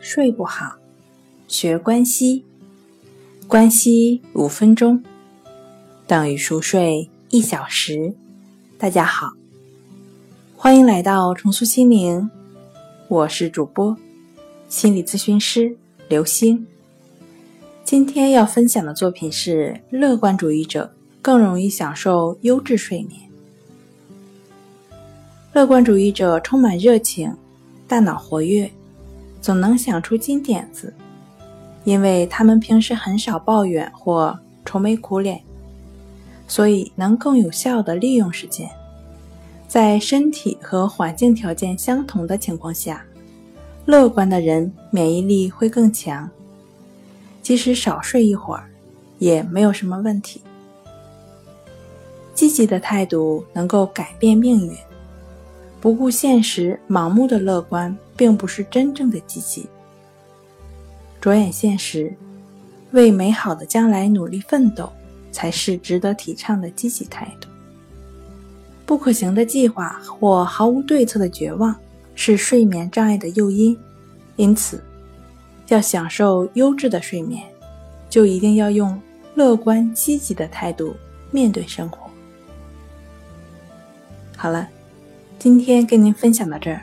睡不好，学关西，关西五分钟等于熟睡一小时。大家好，欢迎来到重塑心灵，我是主播心理咨询师刘星。今天要分享的作品是：乐观主义者更容易享受优质睡眠。乐观主义者充满热情，大脑活跃。总能想出金点子，因为他们平时很少抱怨或愁眉苦脸，所以能更有效地利用时间。在身体和环境条件相同的情况下，乐观的人免疫力会更强，即使少睡一会儿，也没有什么问题。积极的态度能够改变命运。不顾现实、盲目的乐观，并不是真正的积极。着眼现实，为美好的将来努力奋斗，才是值得提倡的积极态度。不可行的计划或毫无对策的绝望，是睡眠障碍的诱因。因此，要享受优质的睡眠，就一定要用乐观积极的态度面对生活。好了。今天跟您分享到这儿，